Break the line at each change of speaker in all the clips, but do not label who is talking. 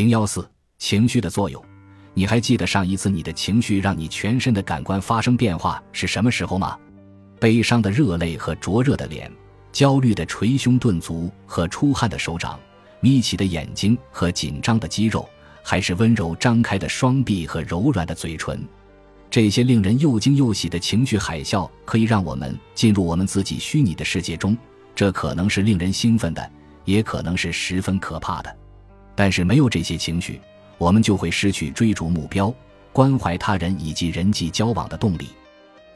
零幺四情绪的作用，你还记得上一次你的情绪让你全身的感官发生变化是什么时候吗？悲伤的热泪和灼热的脸，焦虑的捶胸顿足和出汗的手掌，眯起的眼睛和紧张的肌肉，还是温柔张开的双臂和柔软的嘴唇？这些令人又惊又喜的情绪海啸，可以让我们进入我们自己虚拟的世界中。这可能是令人兴奋的，也可能是十分可怕的。但是没有这些情绪，我们就会失去追逐目标、关怀他人以及人际交往的动力。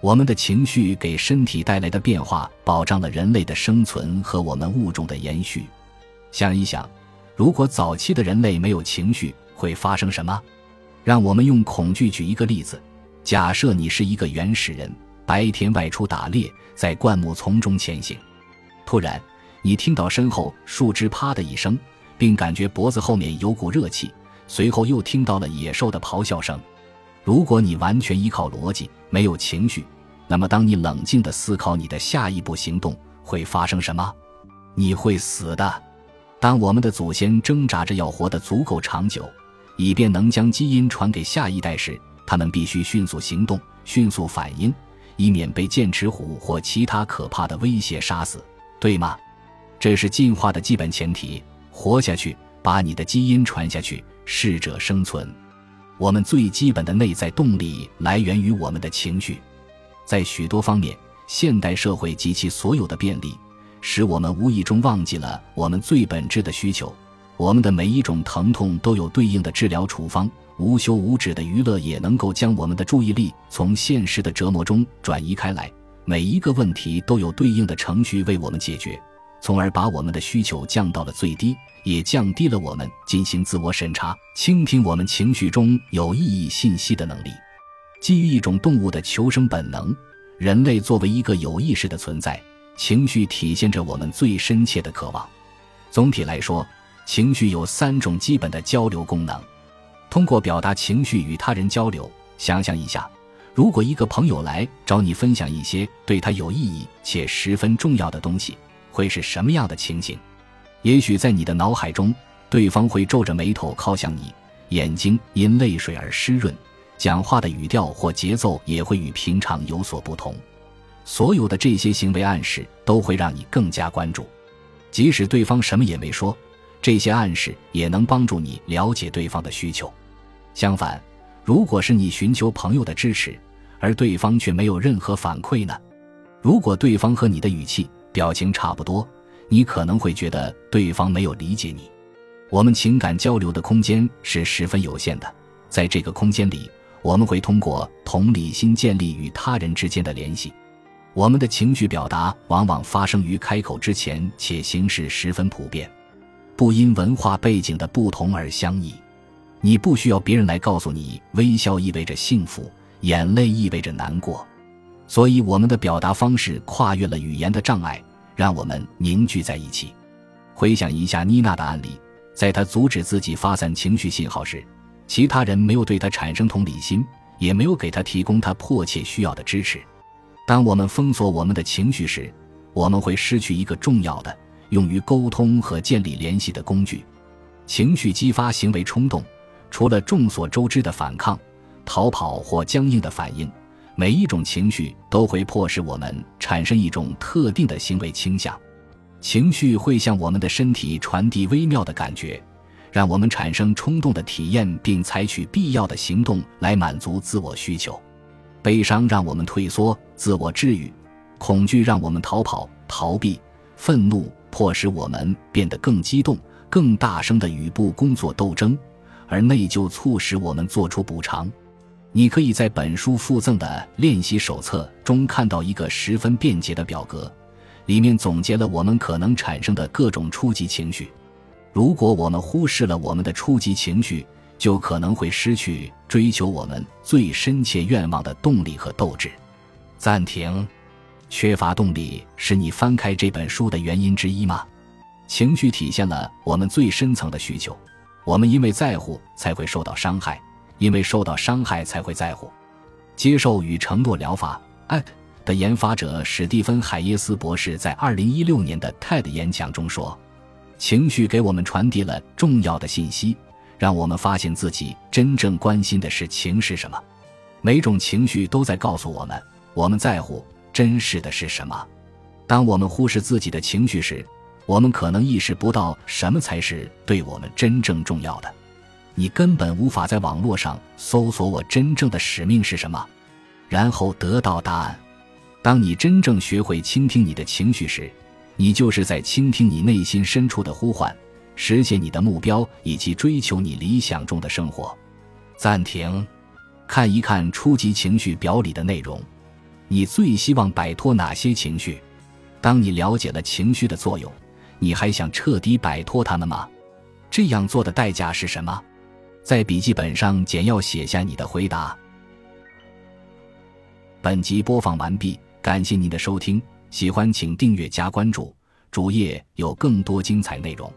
我们的情绪给身体带来的变化，保障了人类的生存和我们物种的延续。想一想，如果早期的人类没有情绪，会发生什么？让我们用恐惧举一个例子：假设你是一个原始人，白天外出打猎，在灌木丛中前行，突然你听到身后树枝啪的一声，并感觉脖子后面有股热气，随后又听到了野兽的咆哮声。如果你完全依靠逻辑，没有情绪，那么，当你冷静地思考你的下一步行动会发生什么，你会死的。当我们的祖先挣扎着要活得足够长久，以便能将基因传给下一代时，他们必须迅速行动、迅速反应，以免被剑齿虎或其他可怕的威胁杀死，对吗？这是进化的基本前提。活下去，把你的基因传下去，适者生存。我们最基本的内在动力来源于我们的情绪。在许多方面，现代社会及其所有的便利，使我们无意中忘记了我们最本质的需求。我们的每一种疼痛都有对应的治疗处方，无休无止的娱乐也能够将我们的注意力从现实的折磨中转移开来。每一个问题都有对应的程序为我们解决，从而把我们的需求降到了最低，也降低了我们进行自我审查、倾听我们情绪中有意义信息的能力。基于一种动物的求生本能，人类作为一个有意识的存在，情绪体现着我们最深切的渴望。总体来说，情绪有三种基本的交流功能。通过表达情绪与他人交流，想象一下，如果一个朋友来找你分享一些对他有意义且十分重要的东西，会是什么样的情形？也许在你的脑海中，对方会皱着眉头靠向你，眼睛因泪水而湿润。讲话的语调或节奏也会与平常有所不同，所有的这些行为暗示都会让你更加关注，即使对方什么也没说，这些暗示也能帮助你了解对方的需求。相反，如果是你寻求朋友的支持，而对方却没有任何反馈呢？如果对方和你的语气、表情差不多，你可能会觉得对方没有理解你。我们情感交流的空间是十分有限的，在这个空间里。我们会通过同理心建立与他人之间的联系。我们的情绪表达往往发生于开口之前，且形式十分普遍，不因文化背景的不同而相异。你不需要别人来告诉你，微笑意味着幸福，眼泪意味着难过。所以，我们的表达方式跨越了语言的障碍，让我们凝聚在一起。回想一下妮娜的案例，在她阻止自己发散情绪信号时。其他人没有对她产生同理心，也没有给她提供她迫切需要的支持。当我们封锁我们的情绪时，我们会失去一个重要的用于沟通和建立联系的工具。情绪激发行为冲动，除了众所周知的反抗、逃跑或僵硬的反应，每一种情绪都会迫使我们产生一种特定的行为倾向。情绪会向我们的身体传递微妙的感觉。让我们产生冲动的体验，并采取必要的行动来满足自我需求。悲伤让我们退缩、自我治愈；恐惧让我们逃跑、逃避；愤怒迫使我们变得更激动、更大声的与不工作斗争；而内疚促使我们做出补偿。你可以在本书附赠的练习手册中看到一个十分便捷的表格，里面总结了我们可能产生的各种初级情绪。如果我们忽视了我们的初级情绪，就可能会失去追求我们最深切愿望的动力和斗志。暂停，缺乏动力是你翻开这本书的原因之一吗？情绪体现了我们最深层的需求。我们因为在乎才会受到伤害，因为受到伤害才会在乎。接受与承诺疗法 （ACT） 的研发者史蒂芬·海耶斯博士在二零一六年的 TED 演讲中说。情绪给我们传递了重要的信息，让我们发现自己真正关心的事情是什么。每种情绪都在告诉我们，我们在乎、真实的是什么。当我们忽视自己的情绪时，我们可能意识不到什么才是对我们真正重要的。你根本无法在网络上搜索“我真正的使命是什么”，然后得到答案。当你真正学会倾听你的情绪时，你就是在倾听你内心深处的呼唤，实现你的目标以及追求你理想中的生活。暂停，看一看初级情绪表里的内容。你最希望摆脱哪些情绪？当你了解了情绪的作用，你还想彻底摆脱它们吗？这样做的代价是什么？在笔记本上简要写下你的回答。本集播放完毕，感谢您的收听，喜欢请订阅加关注，主页有更多精彩内容。